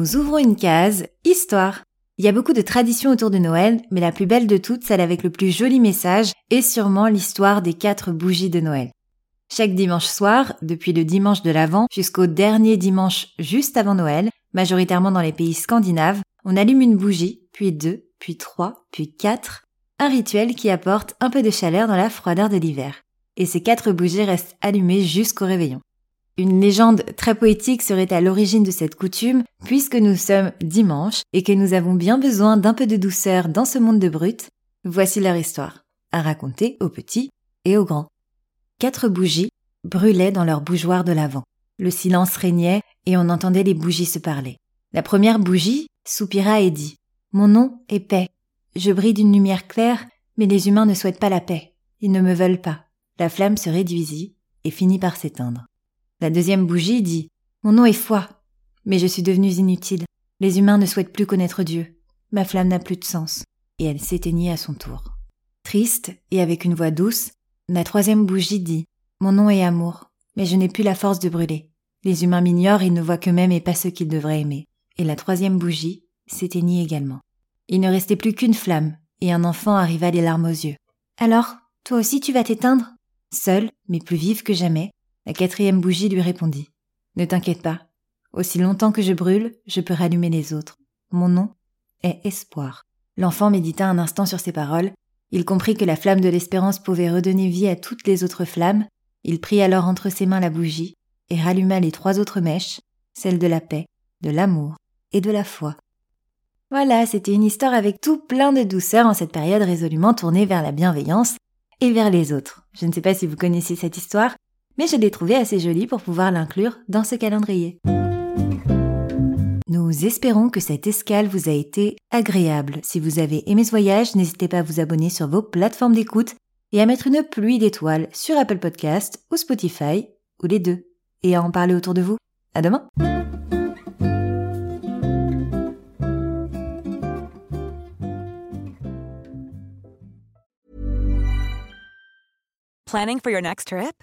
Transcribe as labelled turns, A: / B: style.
A: Nous ouvrons une case Histoire. Il y a beaucoup de traditions autour de Noël, mais la plus belle de toutes, celle avec le plus joli message, est sûrement l'histoire des quatre bougies de Noël. Chaque dimanche soir, depuis le dimanche de l'Avent jusqu'au dernier dimanche juste avant Noël, majoritairement dans les pays scandinaves, on allume une bougie, puis deux, puis trois, puis quatre, un rituel qui apporte un peu de chaleur dans la froideur de l'hiver. Et ces quatre bougies restent allumées jusqu'au réveillon. Une légende très poétique serait à l'origine de cette coutume, puisque nous sommes dimanche et que nous avons bien besoin d'un peu de douceur dans ce monde de brutes. Voici leur histoire, à raconter aux petits et aux grands. Quatre bougies brûlaient dans leur bougeoir de l'avant. Le silence régnait et on entendait les bougies se parler. La première bougie soupira et dit Mon nom est paix. Je brille d'une lumière claire, mais les humains ne souhaitent pas la paix. Ils ne me veulent pas. La flamme se réduisit et finit par s'éteindre. La deuxième bougie dit Mon nom est foi, mais je suis devenue inutile. Les humains ne souhaitent plus connaître Dieu. Ma flamme n'a plus de sens. Et elle s'éteignit à son tour. Triste et avec une voix douce, la troisième bougie dit Mon nom est amour, mais je n'ai plus la force de brûler. Les humains m'ignorent, ils ne voient qu'eux-mêmes et pas ceux qu'ils devraient aimer. Et la troisième bougie s'éteignit également. Il ne restait plus qu'une flamme, et un enfant arriva les larmes aux yeux. Alors, toi aussi tu vas t'éteindre? Seul, mais plus vive que jamais, la quatrième bougie lui répondit. Ne t'inquiète pas. Aussi longtemps que je brûle, je peux rallumer les autres. Mon nom est Espoir. L'enfant médita un instant sur ces paroles. Il comprit que la flamme de l'espérance pouvait redonner vie à toutes les autres flammes. Il prit alors entre ses mains la bougie et ralluma les trois autres mèches, celle de la paix, de l'amour et de la foi. Voilà, c'était une histoire avec tout plein de douceur en cette période résolument tournée vers la bienveillance et vers les autres. Je ne sais pas si vous connaissez cette histoire, mais je l'ai trouvée assez jolie pour pouvoir l'inclure dans ce calendrier. Nous espérons que cette escale vous a été agréable. Si vous avez aimé ce voyage, n'hésitez pas à vous abonner sur vos plateformes d'écoute et à mettre une pluie d'étoiles sur Apple Podcast ou Spotify, ou les deux, et à en parler autour de vous. À demain!
B: Planning for your next trip?